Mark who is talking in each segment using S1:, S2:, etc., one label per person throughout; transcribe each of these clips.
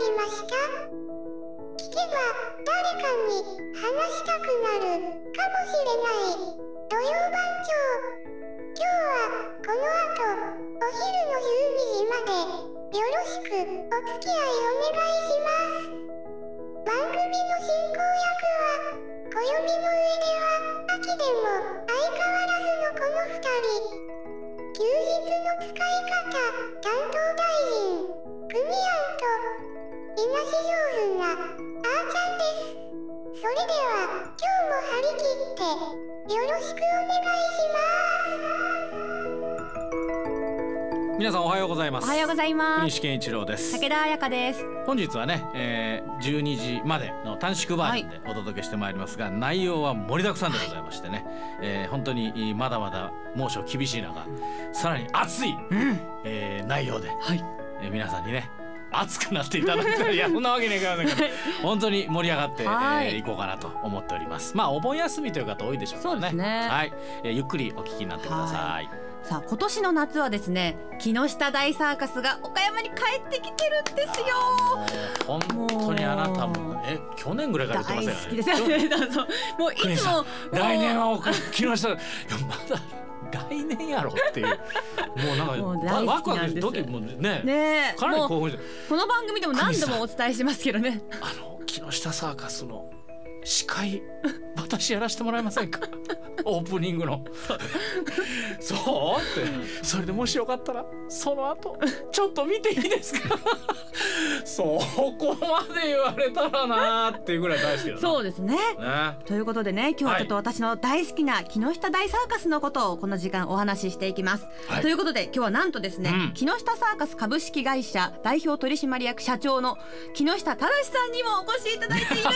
S1: りました。聞けば誰かに話したくなる。かもしれない土曜番長今日はこの後お昼の12時までよろしくお付き合いお願いします。番組の進行役は暦の上では秋でも相変わらずのこの2人。休日の使い方担当大臣クミアンといなし上手なあーちゃんですそれでは今日も張り切ってよろしくお願いします
S2: 皆さんおはようございます。
S3: おはようございます。
S2: 国試健一郎です。
S3: 武田彩香です。
S2: 本日はね、えー、12時までの短縮バージョンでお届けしてまいりますが、内容は盛りだくさんでございましてね、えー本当にまだまだ猛暑厳しい中さらに熱い、えー内容で、
S3: はい。
S2: えー皆さんにね熱くなっていただくと。いやそんなわけにはいから本当に盛り上がってい、
S3: はい。
S2: えーいこうかなと思っております。まあお盆休みという方多いでしょうからね。
S3: そうですね。
S2: はい、えーゆっくりお聞きになってください。
S3: さあ今年の夏はですね木下大サーカスが岡山に帰ってきてるんですよ。
S2: 本当にあなたもえ去年ぐらいから言って
S3: 大
S2: ますよね。
S3: 好きです。よね もういつも
S2: 来年は僕木下いやまだ来年やろっていう。もうなんかワクワク時もね
S3: ねえ。
S2: かなり興奮して
S3: この番組でも何度もお伝えしてますけどね。
S2: あの木下サーカスの司会私やらせてもらえませんか？オープニングの。そう？って。それでもしよかったらその後ちょっと見ていいですか？そこまで言われたらなーっていうぐらい大好きだな。
S3: そうですね。
S2: ね。
S3: ということでね今日はちょっと私の大好きな木下大サーカスのことをこの時間お話ししていきます、
S2: はい。
S3: ということで今日はなんとですね、
S2: うん。
S3: 木下サーカス株式会社代表取締役社長の木下忠さんにもお越しいただいているんで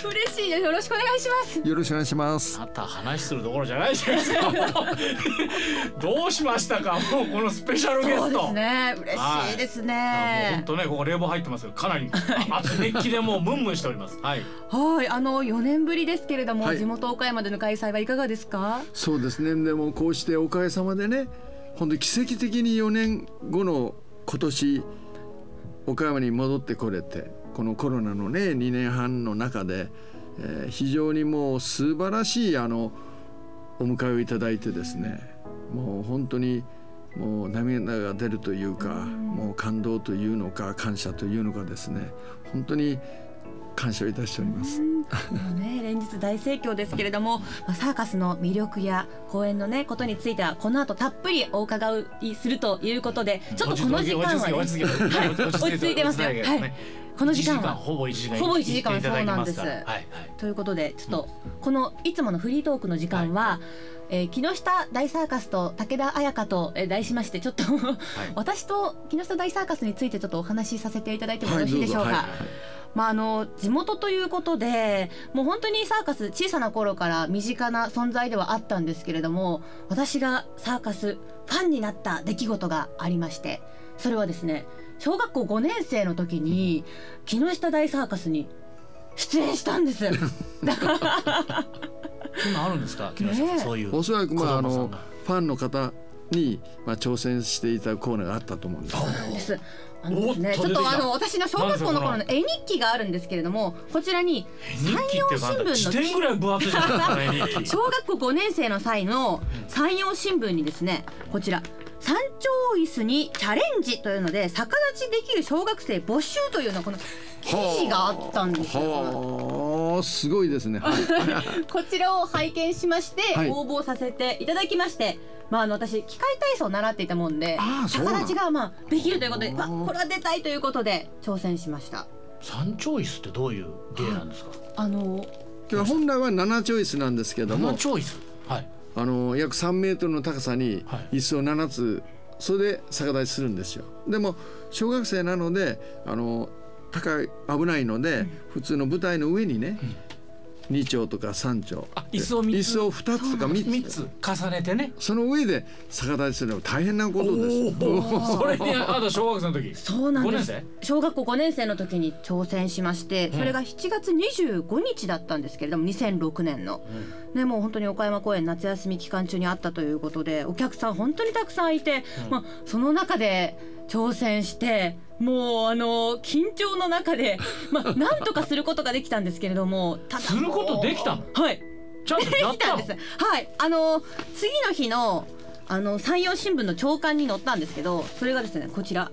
S3: す。嬉しいです。よろしくお願いします。
S4: よろしくお願いします。
S2: また話するところじゃないじゃないですか。もうどうしましたか？もうこのスペシャルゲスト。
S3: そうですね嬉しいです
S2: 本
S3: ね
S2: 当ねここ冷房入ってますよ。かなりあ熱熱気でもうムンムンしております。はい。
S3: はいあの4年ぶりですけれども、
S4: はい
S3: 地元岡山での開催はいかがですか
S4: そうですね。でもこうしておかげさまでね、本当に奇跡的に4年後の今年岡山に戻ってこれて、このコロナのね2年半の中で、えー非常にもう素晴らしいあのお迎えをいただいてですね、もう本当にもう涙が出るというか、もう感動というのか感謝というのかですね、本当に感謝をいたしております。
S3: もうね 連日大盛況ですけれども、まあ、サーカスの魅力や公演のねことについてはこの後たっぷりお伺いするということでちょっとこの時間は、ね、
S2: 落ち着け落ち着
S3: いてますよ。はいこの時間は。
S2: ほぼ一時間
S3: ほぼ一時間そうなんです。
S2: はいはい。
S3: ということでちょっとこのいつものフリートークの時間は、えー木下大サーカスと武田彩香と、えー題しましてちょっと、私と木下大サーカスについてちょっとお話しさせていただいてもよろしいでしょうか。
S4: はい。
S3: まあ、あの地元ということでもう本当にサーカス小さな頃から身近な存在ではあったんですけれども私がサーカスファンになった出来事がありましてそれはですね小学校5年生の時に木下大サーカスに出演したんです。
S2: そんなんあるんですか？木下さん、
S3: ねえ
S2: そういう
S4: おそらくまああのファンの方にまあ挑戦していたコーナーがあったと思うんです。
S3: です。あのですね、ちょっとあの私の小学校の頃の絵日記があるんですけれども、こちらに
S2: 日記っていうかあんた辞典ぐらい分厚いじゃないですか ね日記。
S3: 小学校5年生の際の山陽新聞にですね、こちら山頂椅子にチャレンジというので逆立ちできる小学生募集というのこの記事があったんですよ。
S4: はあすごいですね。はい
S3: こちらを拝見しまして
S4: はい
S3: 応募させていただきまして、まああの私機械体操を習っていたもんで逆立ちがまあできるということで、
S4: あー
S3: わこれは出たいということで挑戦しました。
S2: 山頂椅子ってどういう芸なんですか？
S3: あの
S4: 今日本来は7チョイスなんですけども
S2: 山、頂椅子？はい。
S4: あの約3メートルの高さに
S2: はい。
S4: 椅子を7つ、それで逆立ちするんですよ。でも小学生なのであの高い危ないので、普通の舞台の上にね、2丁とか3丁。
S2: あ椅子を三つ。
S4: 椅子を2つとか3つ。
S2: 三つ。重ねてね。
S4: その上で逆立ちするのは大変なことです。
S2: それにあと小学生の時。
S3: そうなんです。
S2: 5年
S3: 小学校5年生の時に挑戦しましてそれが7月25日だったんですけれども2006年の、ね、もう本当に岡山公園夏休み期間中にあったということでお客さん本当にたくさんいて、まあ、その中で挑戦してもうあの緊張の中で、まあ、なんとかすることができたんですけれどもただ
S2: することできたの？
S3: はい。
S2: ちゃんとやったの？
S3: できたんです。はい。あの次の日のあの山陽新聞の朝刊に載ったんですけどそれがですねこちら。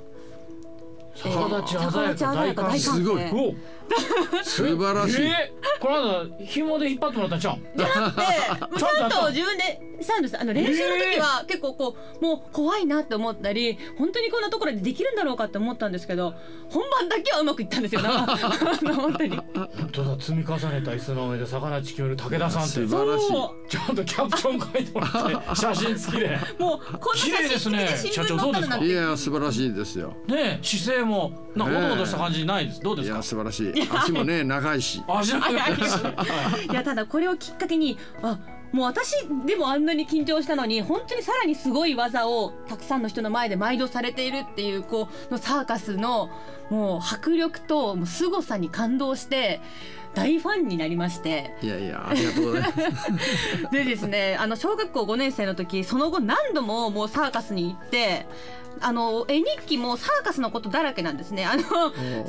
S3: 逆立ち鮮やか大
S2: 歓声
S4: すごい素晴らしい、
S2: えーこの間紐で引っ張ってもらったんちゃう？ん
S3: じゃなくてもうちゃんと自分でしたんです。あの練習の時は結構こうもう怖いなって思ったり本当にこんなところでできるんだろうかって思ったんですけど本番だけはうまくいったんですよ。本当に。
S2: 本当だ積み重ねた椅子の上で魚地決める武田さんって。
S4: 素晴らしい。
S2: ちゃんとキャプション書いてもらって 写真付きで。
S3: もうこんな
S2: 綺麗
S3: 写真
S2: ですね
S3: 付きで新聞
S2: 社長どうですか？
S3: 載ったのなんて
S4: いや素晴らしいですよ。
S2: ねえ姿勢もなんかおどおどした感じないです？どうで
S4: いや
S2: すか
S4: 素晴らしい足もね長いし。
S2: 足の
S3: いやただこれをきっかけにあもう私でもあんなに緊張したのに本当にさらにすごい技をたくさんの人の前で毎度されているっていうこうのサーカスのもう迫力ともう凄さに感動して大ファンになりまして。
S4: いやいやありがとうございます。
S3: でですねあの小学校5年生の時その後何度ももうサーカスに行ってあの絵日記もサーカスのことだらけなんですね。あの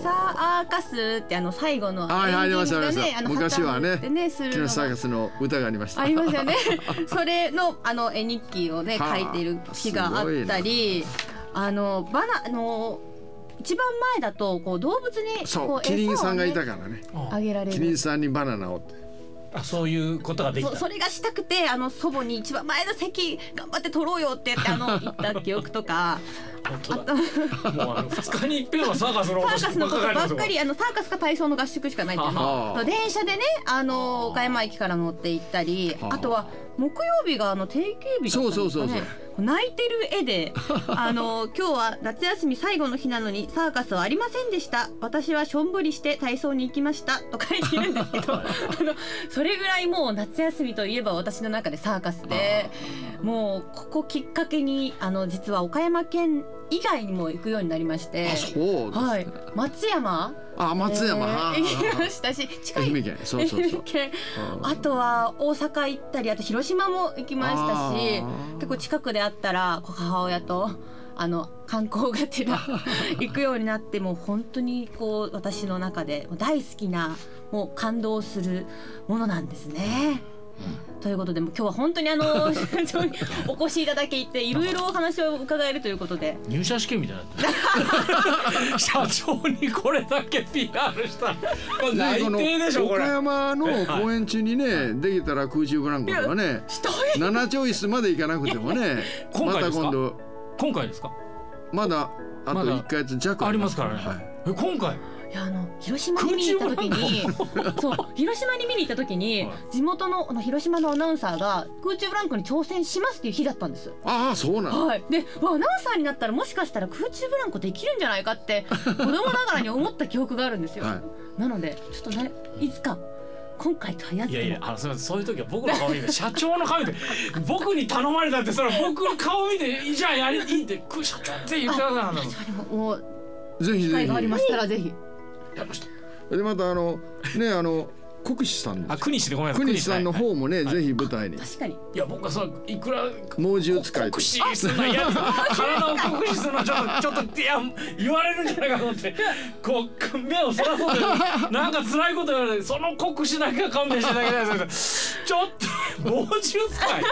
S3: サーカスってあの最後のエンディングが
S4: ありました
S3: あの
S4: 昔はね
S3: ねする
S4: サーカスの歌がありました。
S3: ありますよね。それのあの絵日記をね
S4: はあ。
S3: 書いている日があったり、あのバナあの一番前だとこう動物に
S4: そう
S3: こう
S4: キリンさんがいた
S3: 餌
S4: からね。
S3: あげられ
S4: キリン
S3: る。
S4: さんにバナナをって。
S2: あそういうことができた。
S3: そそれがしたくてあの祖母に一番前の席頑張って取ろうよって言ってあの 言った記憶とか。
S2: 本当だ。もうあの二日に一遍はサーカスの
S3: サーカスのことばっかり
S2: あ
S3: あのサーカスか体操の合宿しかないっていうの。
S4: は。あ
S3: 電車でねあの岡山駅から乗って行ったり
S4: はあ
S3: あとは木曜日があの定休日だったんですかね。
S4: そうそうそうそう
S3: 泣いてる絵で あの今日は夏休み最後の日なのにサーカスはありませんでした。私はしょんぼりして体操に行きました。と書いているんですけど あのそれぐらいもう夏休みといえば私の中でサーカスでもうここきっかけにあの実は岡山県以外にも行くようになりまして
S4: あそうです
S3: はい。松山？
S4: あ松山、
S3: えー
S4: はあ
S3: 行きましたし近い。
S4: 愛媛県。そうそうそう。
S3: あとは大阪行ったりあと広島も行きましたし結構近くであったら母親とあの観光がてら 行くようになってもう本当にこう私の中で大好きなもう感動するものなんですね。ということで今日は本当にあの 社長にお越しいただきいていろいろお話を伺えるということで。
S2: 入社試験みたいにな 社長にこれだけ PR した。ら内定でしょこれ。
S4: 岡山の公演中にね、できたら空中ブランコとかね
S3: したい
S4: 7チョイスまで行かなくてもねま
S2: 今回ですか？
S4: た今度。
S2: 今回ですか？
S4: まだあと
S2: まだ
S4: 1ヶ月弱
S2: ありますからね、
S4: はい。
S2: え今回？
S3: いやあの広島に見に行った時に そう広島に見に行った時に、
S2: はい。
S3: 地元のあの広島のアナウンサーが空中ブランコに挑戦しますっていう日だったんです。
S4: ああそうなの
S3: はい、でわアナウンサーになったらもしかしたら空中ブランコできるんじゃないかって子供ながらに思った記憶があるんですよ。
S4: は
S3: なのでちょっとねいつか今回とはやっても。
S2: いやいやあのそれそういう時は僕の顔見て社長の顔見て 僕に頼まれたってそれは僕の顔見てじゃあやりいいってく社長って言ってくださいあの
S3: それももう機
S4: ぜひ。ぜ
S3: 会がありましたらぜひ。
S2: やりました
S4: ひでまたあのねあの国士さん
S2: あ国士でごめんなさい。
S4: 国士さんの
S2: はい
S4: 方もね、ぜひ舞台に。
S3: 確かに。
S2: いや僕はそのいくら
S4: 猛獣使いと。
S2: 酷使すんの嫌体を酷使するのはちょっと ちょっといや言われるんじゃないかと思って。こう目をそらそうとなんか辛いこと言われてその酷使だけは勘弁していただきたいです。ちょっと 猛獣使い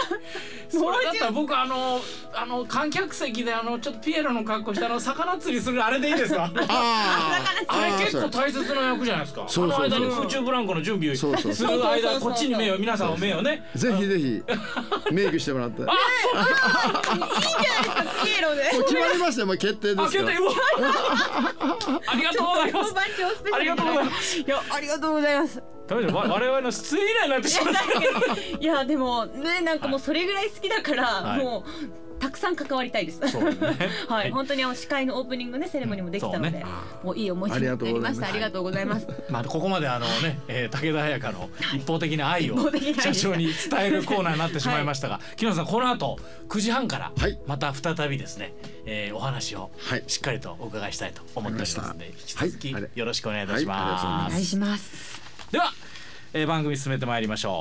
S2: それだったら僕あのあの観客席であのちょっとピエロの格好してあの魚釣りするあれでいいですか？
S4: あ
S2: あれ結構大切な役じゃないですか？
S4: そうそうそう
S2: あの間に空中ブランコの準備をす
S4: そうそう。
S2: る間こっちに目を皆さんの目をね。
S4: あぜひぜひ メイクしてもらって。も
S3: ピエロで。
S4: う決まりましたよもう決定ですから
S2: ありがとうございます。ありがとうございます。
S3: いやありがとうございます。
S2: ダメだわ我々の出演以来になってしまった。
S3: いやでもねなんかもうそれぐらい好きだから、
S2: はい。
S3: もうたくさん関わりたいです。
S2: ね。
S3: はい、本当にあの司会のオープニングねセレモニーもできたので、
S2: そうね。
S3: もういい思い出になりました。ありがとうございます。
S2: まあ ここまであのね、えー、武田彩香の一方的な愛を社長に伝えるコーナーになってしまいましたが、木野さんこの後9時半から
S4: はい。
S2: また再びですね、えー、お話を
S4: はい。
S2: しっかりとお伺いしたいと思っておりますので、引き続き
S4: はい。
S2: よろしくお願いいたしま。
S3: お願いします。
S2: では、えー、番組進めてまいりましょう。